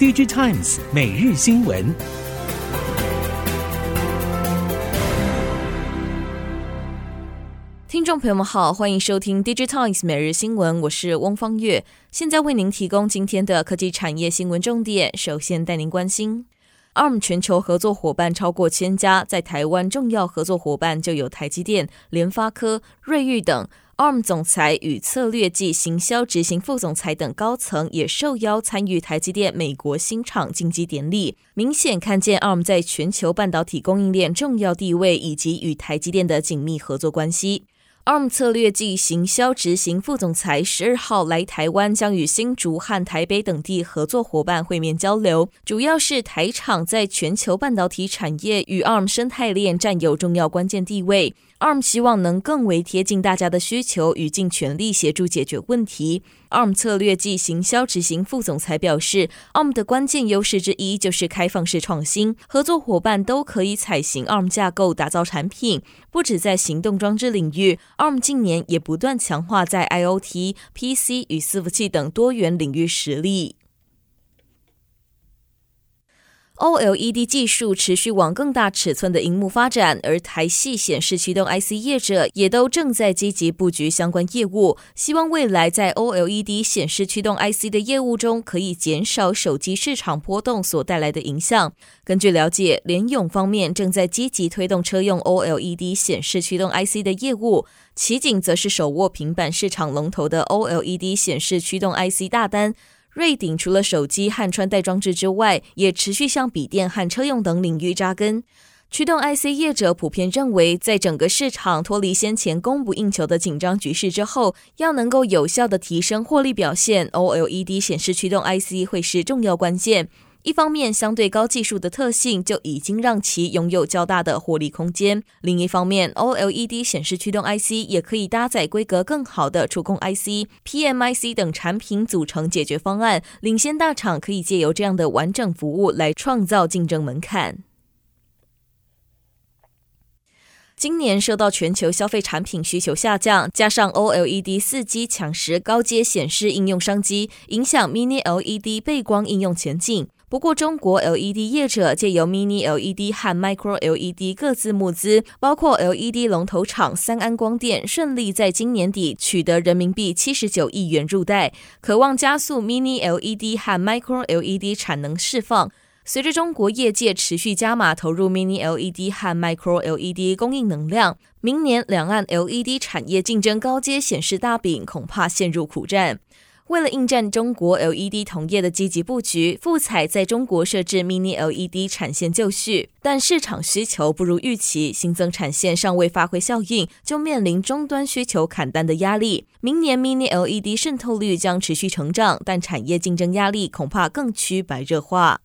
DigiTimes 每日新闻。听众朋友们好，欢迎收听 DigiTimes 每日新闻，我是翁方月，现在为您提供今天的科技产业新闻重点。首先带您关心，ARM 全球合作伙伴超过千家，在台湾重要合作伙伴就有台积电、联发科、瑞昱等。ARM 总裁与策略及行销执行副总裁等高层也受邀参与台积电美国新厂进击典礼，明显看见 ARM 在全球半导体供应链重要地位以及与台积电的紧密合作关系。ARM 策略暨行销执行副总裁十二号来台湾，将与新竹和台北等地合作伙伴会面交流，主要是台厂在全球半导体产业与 ARM 生态链占有重要关键地位。ARM 希望能更为贴近大家的需求，与尽全力协助解决问题。ARM 策略暨行销执行副总裁表示，ARM 的关键优势之一就是开放式创新，合作伙伴都可以采行 ARM 架构打造产品。不止在行动装置领域，ARM 近年也不断强化在 IoT、PC 与伺服器等多元领域实力。OLED 技术持续往更大尺寸的荧幕发展，而台系显示驱动 IC 业者也都正在积极布局相关业务，希望未来在 OLED 显示驱动 IC 的业务中，可以减少手机市场波动所带来的影响。根据了解，联咏方面正在积极推动车用 OLED 显示驱动 IC 的业务，奇景则是手握平板市场龙头的 OLED 显示驱动 IC 大单。瑞鼎除了手机和穿戴装置之外，也持续向笔电和车用等领域扎根。驱动 IC 业者普遍认为，在整个市场脱离先前供不应求的紧张局势之后，要能够有效地提升获利表现，OLED 显示驱动 IC 会是重要关键。一方面，相对高技术的特性就已经让其拥有较大的获利空间；另一方面，OLED 显示驱动 IC 也可以搭载规格更好的触控 IC、PMIC 等产品组成解决方案，领先大厂可以借由这样的完整服务来创造竞争门槛。今年受到全球消费产品需求下降，加上 OLED 四 G 抢食高阶显示应用商机，影响 Mini LED 背光应用前景。不过，中国 LED 业者借由 Mini LED 和 Micro LED 各自募资，包括 LED 龙头厂三安光电顺利在今年底取得人民币七十九亿元入袋，渴望加速 Mini LED 和 Micro LED 产能释放。随着中国业界持续加码投入 Mini LED 和 Micro LED 供应能量，明年两岸 LED 产业竞争高阶显示大饼恐怕陷入苦战。为了应战中国 LED 同业的积极布局，富彩在中国设置 Mini LED 产线就绪，但市场需求不如预期，新增产线尚未发挥效应，就面临终端需求砍单的压力。明年 Mini LED 渗透率将持续成长，但产业竞争压力恐怕更趋白热化。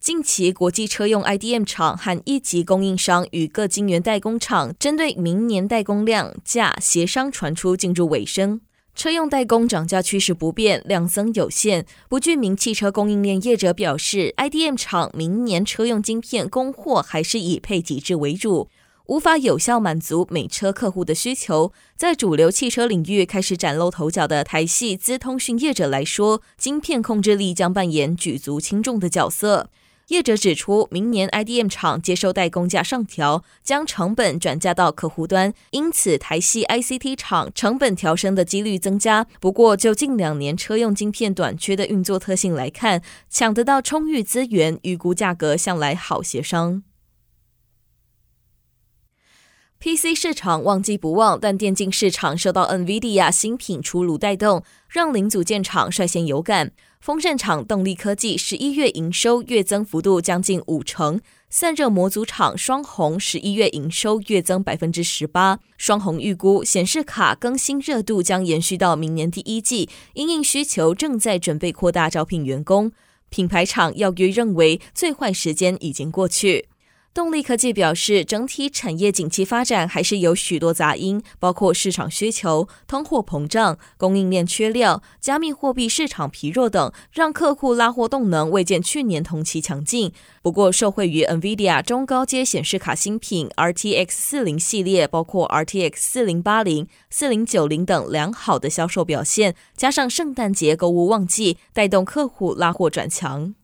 近期，国际车用 IDM 厂和一级供应商与各晶圆代工厂针对明年代工量价协商传出进入尾声。车用代工涨价趋势不变，量增有限。不具名汽车供应链业者表示，IDM 厂明年车用晶片供货还是以配给制为主，无法有效满足每车客户的需求。在主流汽车领域开始崭露头角的台系资通讯业者来说，晶片控制力将扮演举足轻重的角色。业者指出，明年 IDM 厂接收代工价上调，将成本转嫁到客户端，因此台系 ICT 厂成本调升的几率增加。不过，就近两年车用晶片短缺的运作特性来看，抢得到充裕资源，预估价格向来好协商。PC 市场旺季不旺，但电竞市场受到 NVIDIA 新品出炉带动，让零组件厂率先有感。风扇厂动力科技十一月营收月增幅度将近五成，散热模组厂双鸿十一月营收月增百分之十八。双鸿预估显示卡更新热度将延续到明年第一季，因应需求正在准备扩大招聘员工。品牌厂耀约认为最坏时间已经过去。动力科技表示，整体产业景气发展还是有许多杂音，包括市场需求、通货膨胀、供应链缺料、加密货币市场疲弱等，让客户拉货动能未见去年同期强劲。不过，受惠于 NVIDIA 中高阶显示卡新品 RTX 40系列，包括 RTX 4080、4090等良好的销售表现，加上圣诞节购物旺季，带动客户拉货转强。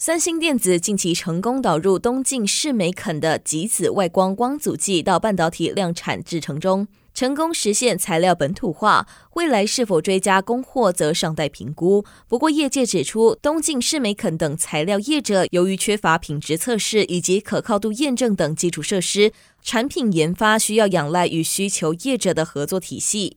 三星电子近期成功导入东进视美肯的极紫外光光阻剂到半导体量产制程中，成功实现材料本土化。未来是否追加供货，则尚待评估。不过，业界指出，东进视美肯等材料业者由于缺乏品质测试以及可靠度验证等基础设施，产品研发需要仰赖与需求业者的合作体系。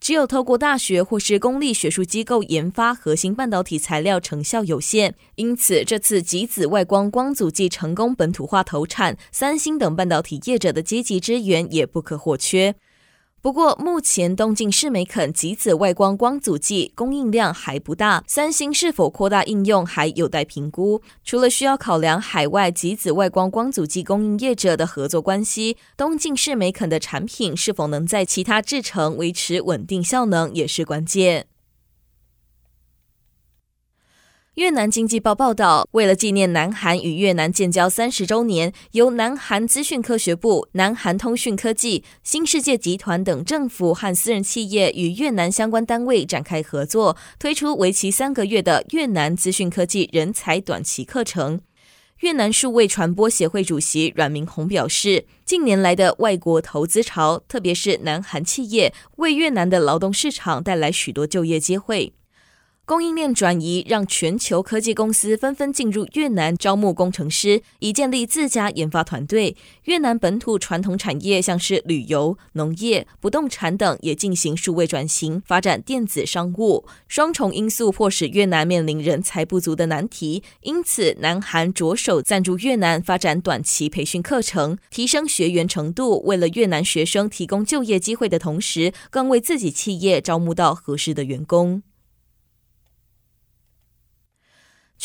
只有透过大学或是公立学术机构研发核心半导体材料，成效有限。因此，这次极紫外光光阻剂成功本土化投产，三星等半导体业者的积极支援也不可或缺。不过，目前东进视美肯极紫外光光阻剂供应量还不大，三星是否扩大应用还有待评估。除了需要考量海外极紫外光光阻剂供应业者的合作关系，东进视美肯的产品是否能在其他制程维持稳定效能也是关键。越南经济报报道，为了纪念南韩与越南建交三十周年，由南韩资讯科学部、南韩通讯科技、新世界集团等政府和私人企业与越南相关单位展开合作，推出为期三个月的越南资讯科技人才短期课程。越南数位传播协会主席阮明宏表示，近年来的外国投资潮，特别是南韩企业，为越南的劳动市场带来许多就业机会。供应链转移让全球科技公司纷纷进入越南招募工程师，以建立自家研发团队。越南本土传统产业像是旅游、农业、不动产等也进行数位转型，发展电子商务。双重因素迫使越南面临人才不足的难题，因此南韩着手赞助越南发展短期培训课程，提升学员程度。为了越南学生提供就业机会的同时，更为自己企业招募到合适的员工。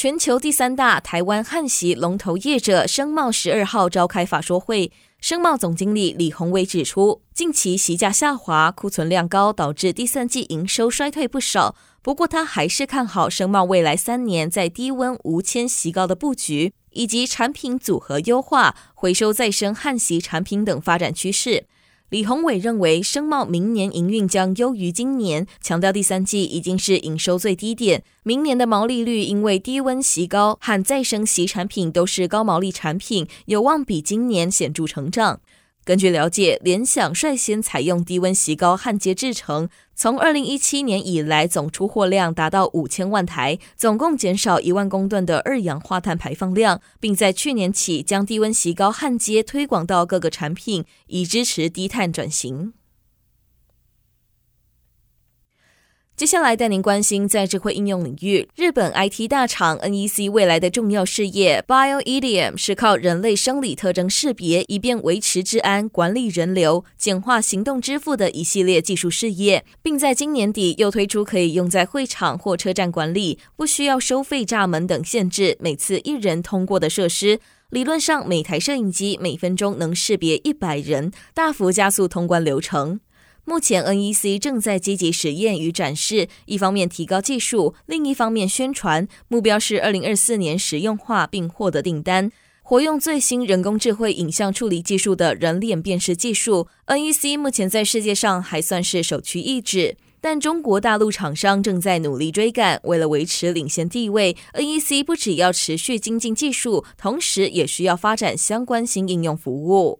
全球第三大台湾汉锡龙头业者声贸十二号召开法说会，声贸总经理李宏伟指出，近期锡价下滑、库存量高，导致第三季营收衰退不少。不过，他还是看好声贸未来三年在低温无铅锡膏的布局，以及产品组合优化、回收再生汉锡产品等发展趋势。李宏伟认为，声茂明年营运将优于今年，强调第三季已经是营收最低点。明年的毛利率因为低温席高和再生席产品都是高毛利产品，有望比今年显著成长。根据了解，联想率先采用低温锡膏焊接制成，从二零一七年以来总出货量达到五千万台，总共减少一万公吨的二氧化碳排放量，并在去年起将低温锡膏焊接推广到各个产品，以支持低碳转型。接下来带您关心，在智慧应用领域，日本 IT 大厂 NEC 未来的重要事业 BioEDM 是靠人类生理特征识别，以便维持治安、管理人流、简化行动支付的一系列技术事业，并在今年底又推出可以用在会场或车站管理，不需要收费闸门等限制，每次一人通过的设施。理论上，每台摄影机每分钟能识别一百人，大幅加速通关流程。目前，NEC 正在积极实验与展示，一方面提高技术，另一方面宣传，目标是二零二四年实用化并获得订单。活用最新人工智慧影像处理技术的人脸辨识技术，NEC 目前在世界上还算是首屈一指，但中国大陆厂商正在努力追赶。为了维持领先地位，NEC 不只要持续精进技术，同时也需要发展相关新应用服务。